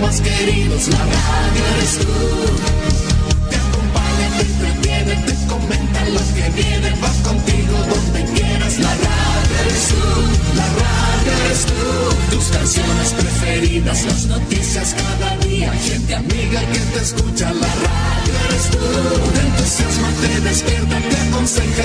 más queridos, la radio eres tú. Te acompaña, te entretiene, te comenta lo que viene, va contigo donde quieras, la radio eres tú, la radio eres tú. Tus canciones preferidas, las noticias cada día, gente amiga que te escucha, la radio eres tú. Te entusiasma, te despierta, te aconseja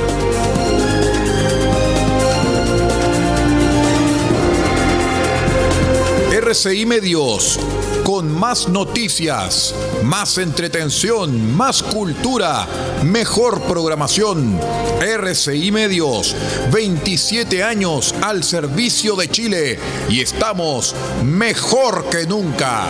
RCI Medios, con más noticias, más entretención, más cultura, mejor programación. RCI Medios, 27 años al servicio de Chile y estamos mejor que nunca.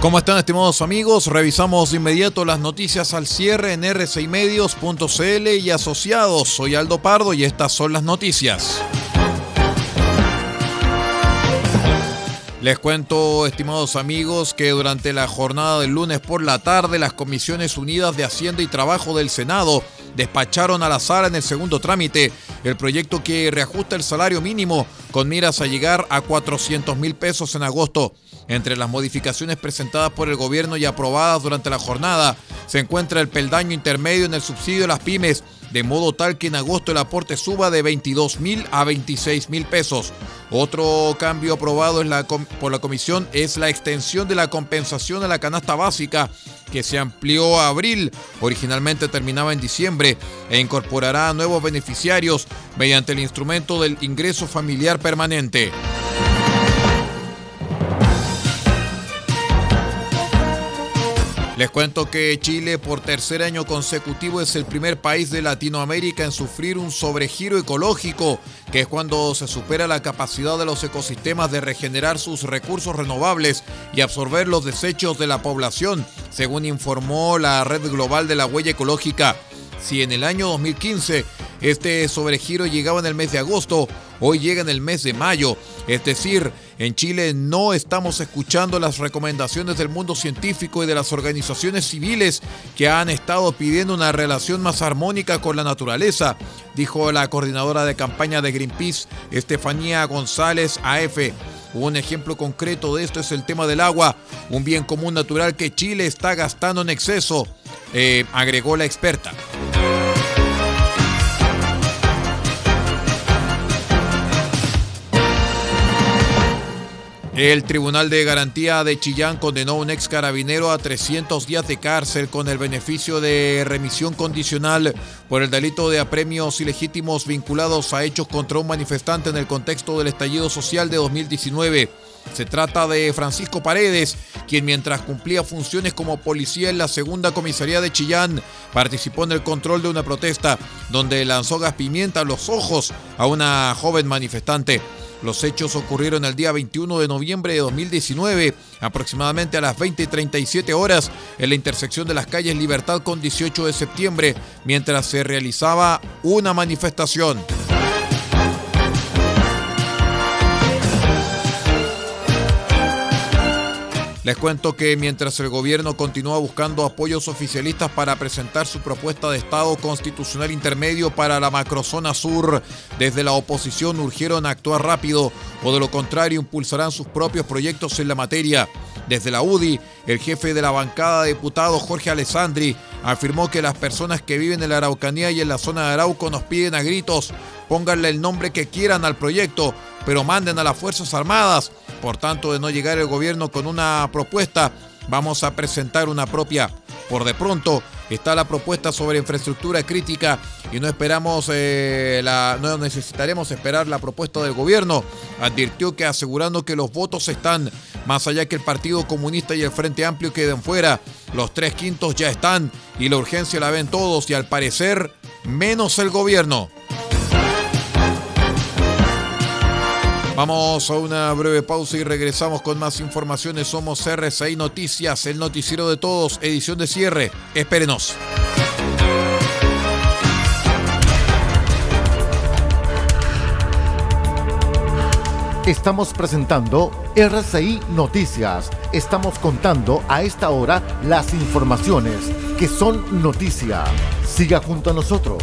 ¿Cómo están estimados amigos? Revisamos de inmediato las noticias al cierre en r6medios.cl y asociados. Soy Aldo Pardo y estas son las noticias. Les cuento, estimados amigos, que durante la jornada del lunes por la tarde las Comisiones Unidas de Hacienda y Trabajo del Senado despacharon a la sala en el segundo trámite el proyecto que reajusta el salario mínimo con miras a llegar a 400 mil pesos en agosto. Entre las modificaciones presentadas por el gobierno y aprobadas durante la jornada se encuentra el peldaño intermedio en el subsidio de las pymes, de modo tal que en agosto el aporte suba de 22 mil a 26 mil pesos. Otro cambio aprobado por la comisión es la extensión de la compensación a la canasta básica, que se amplió a abril, originalmente terminaba en diciembre, e incorporará a nuevos beneficiarios mediante el instrumento del ingreso familiar permanente. Les cuento que Chile por tercer año consecutivo es el primer país de Latinoamérica en sufrir un sobregiro ecológico, que es cuando se supera la capacidad de los ecosistemas de regenerar sus recursos renovables y absorber los desechos de la población, según informó la Red Global de la Huella Ecológica. Si en el año 2015 este sobregiro llegaba en el mes de agosto, hoy llega en el mes de mayo. Es decir, en Chile no estamos escuchando las recomendaciones del mundo científico y de las organizaciones civiles que han estado pidiendo una relación más armónica con la naturaleza, dijo la coordinadora de campaña de Greenpeace, Estefanía González AF. Un ejemplo concreto de esto es el tema del agua, un bien común natural que Chile está gastando en exceso, eh, agregó la experta. El Tribunal de Garantía de Chillán condenó a un ex carabinero a 300 días de cárcel con el beneficio de remisión condicional por el delito de apremios ilegítimos vinculados a hechos contra un manifestante en el contexto del estallido social de 2019. Se trata de Francisco Paredes, quien mientras cumplía funciones como policía en la segunda comisaría de Chillán, participó en el control de una protesta donde lanzó gas pimienta a los ojos a una joven manifestante. Los hechos ocurrieron el día 21 de noviembre de 2019, aproximadamente a las 20:37 horas, en la intersección de las calles Libertad con 18 de septiembre, mientras se realizaba una manifestación. Les cuento que mientras el gobierno continúa buscando apoyos oficialistas para presentar su propuesta de Estado constitucional intermedio para la macrozona sur, desde la oposición urgieron actuar rápido o de lo contrario impulsarán sus propios proyectos en la materia. Desde la UDI, el jefe de la bancada de diputados Jorge Alessandri afirmó que las personas que viven en la Araucanía y en la zona de Arauco nos piden a gritos pónganle el nombre que quieran al proyecto, pero manden a las Fuerzas Armadas. Por tanto, de no llegar el gobierno con una propuesta, vamos a presentar una propia. Por de pronto está la propuesta sobre infraestructura crítica y no esperamos eh, la, no necesitaremos esperar la propuesta del gobierno. Advirtió que asegurando que los votos están más allá que el Partido Comunista y el Frente Amplio queden fuera, los tres quintos ya están y la urgencia la ven todos y al parecer menos el gobierno. Vamos a una breve pausa y regresamos con más informaciones. Somos RCI Noticias, el noticiero de todos, edición de cierre. Espérenos. Estamos presentando RCI Noticias. Estamos contando a esta hora las informaciones que son noticia. Siga junto a nosotros.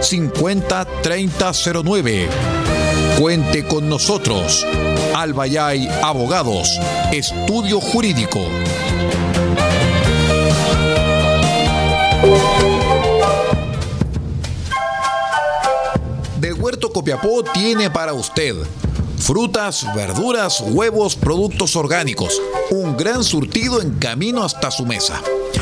50 3009. Cuente con nosotros. Albayay Abogados, Estudio Jurídico. Del Huerto Copiapó tiene para usted frutas, verduras, huevos, productos orgánicos. Un gran surtido en camino hasta su mesa.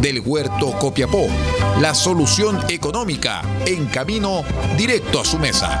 del Huerto Copiapó. La solución económica en camino directo a su mesa.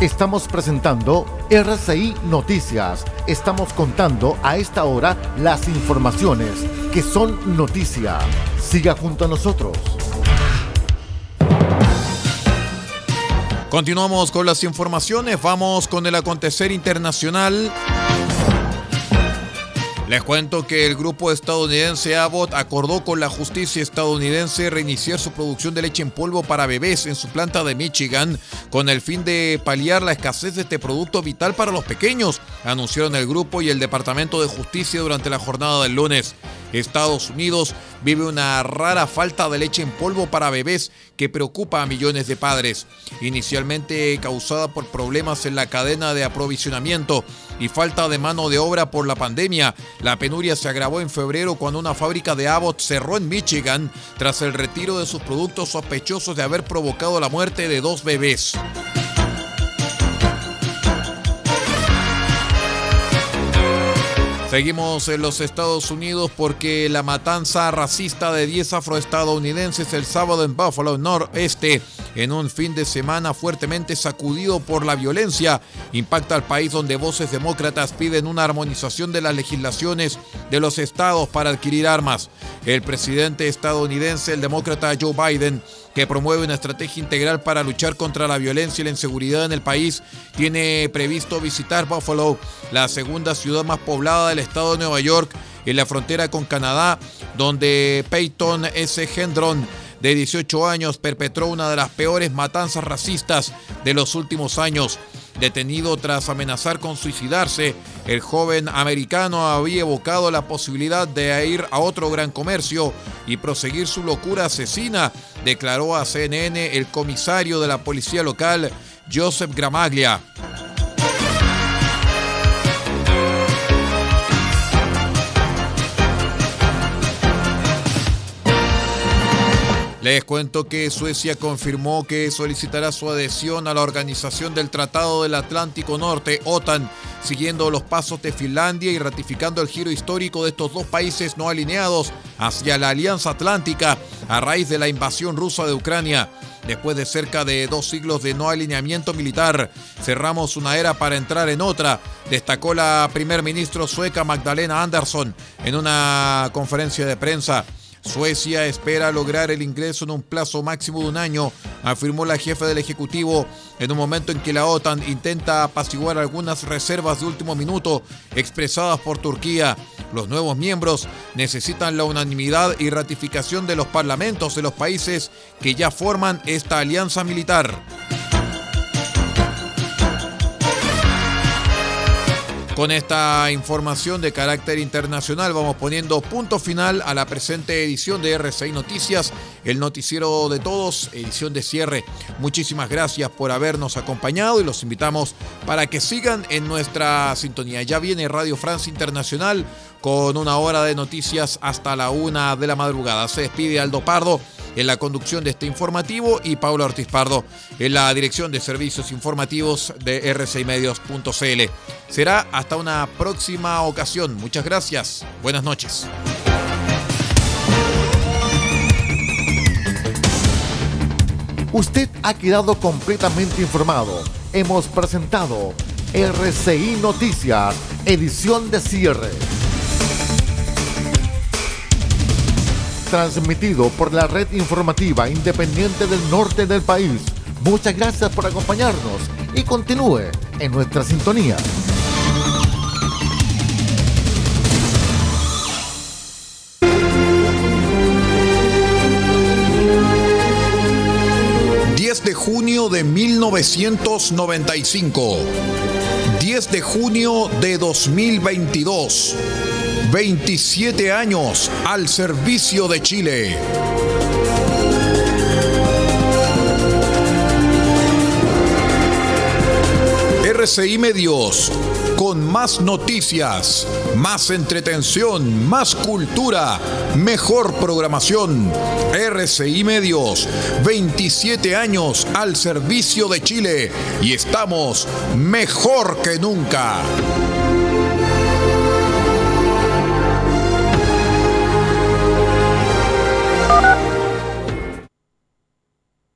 Estamos presentando RCI Noticias. Estamos contando a esta hora las informaciones que son noticia. Siga junto a nosotros. Continuamos con las informaciones, vamos con el acontecer internacional. Les cuento que el grupo estadounidense Abbott acordó con la justicia estadounidense reiniciar su producción de leche en polvo para bebés en su planta de Michigan con el fin de paliar la escasez de este producto vital para los pequeños, anunciaron el grupo y el Departamento de Justicia durante la jornada del lunes. Estados Unidos vive una rara falta de leche en polvo para bebés que preocupa a millones de padres, inicialmente causada por problemas en la cadena de aprovisionamiento y falta de mano de obra por la pandemia. La penuria se agravó en febrero cuando una fábrica de Abbott cerró en Michigan tras el retiro de sus productos sospechosos de haber provocado la muerte de dos bebés. Seguimos en los Estados Unidos porque la matanza racista de 10 afroestadounidenses el sábado en Buffalo, noreste, en un fin de semana fuertemente sacudido por la violencia, impacta al país donde voces demócratas piden una armonización de las legislaciones de los estados para adquirir armas. El presidente estadounidense, el demócrata Joe Biden, que promueve una estrategia integral para luchar contra la violencia y la inseguridad en el país, tiene previsto visitar Buffalo, la segunda ciudad más poblada del estado de Nueva York, en la frontera con Canadá, donde Peyton S. Gendron, de 18 años, perpetró una de las peores matanzas racistas de los últimos años. Detenido tras amenazar con suicidarse, el joven americano había evocado la posibilidad de ir a otro gran comercio y proseguir su locura asesina, declaró a CNN el comisario de la policía local, Joseph Gramaglia. Les cuento que Suecia confirmó que solicitará su adhesión a la Organización del Tratado del Atlántico Norte, OTAN, siguiendo los pasos de Finlandia y ratificando el giro histórico de estos dos países no alineados hacia la Alianza Atlántica a raíz de la invasión rusa de Ucrania. Después de cerca de dos siglos de no alineamiento militar, cerramos una era para entrar en otra, destacó la primer ministro sueca Magdalena Andersson en una conferencia de prensa. Suecia espera lograr el ingreso en un plazo máximo de un año, afirmó la jefa del Ejecutivo en un momento en que la OTAN intenta apaciguar algunas reservas de último minuto expresadas por Turquía. Los nuevos miembros necesitan la unanimidad y ratificación de los parlamentos de los países que ya forman esta alianza militar. Con esta información de carácter internacional vamos poniendo punto final a la presente edición de RCI Noticias, el noticiero de todos, edición de cierre. Muchísimas gracias por habernos acompañado y los invitamos para que sigan en nuestra sintonía. Ya viene Radio Francia Internacional con una hora de noticias hasta la una de la madrugada. Se despide Aldo Pardo en la conducción de este informativo y Paulo Ortiz Pardo en la dirección de servicios informativos de rcimedios.cl. Será hasta una próxima ocasión. Muchas gracias. Buenas noches. Usted ha quedado completamente informado. Hemos presentado RCI Noticias, edición de cierre. Transmitido por la red informativa independiente del norte del país. Muchas gracias por acompañarnos y continúe en nuestra sintonía. ...10 de junio de 1995... ...10 de junio de 2022... 27 años al servicio de Chile. RCI Medios, con más noticias, más entretención, más cultura, mejor programación. RCI Medios, 27 años al servicio de Chile y estamos mejor que nunca.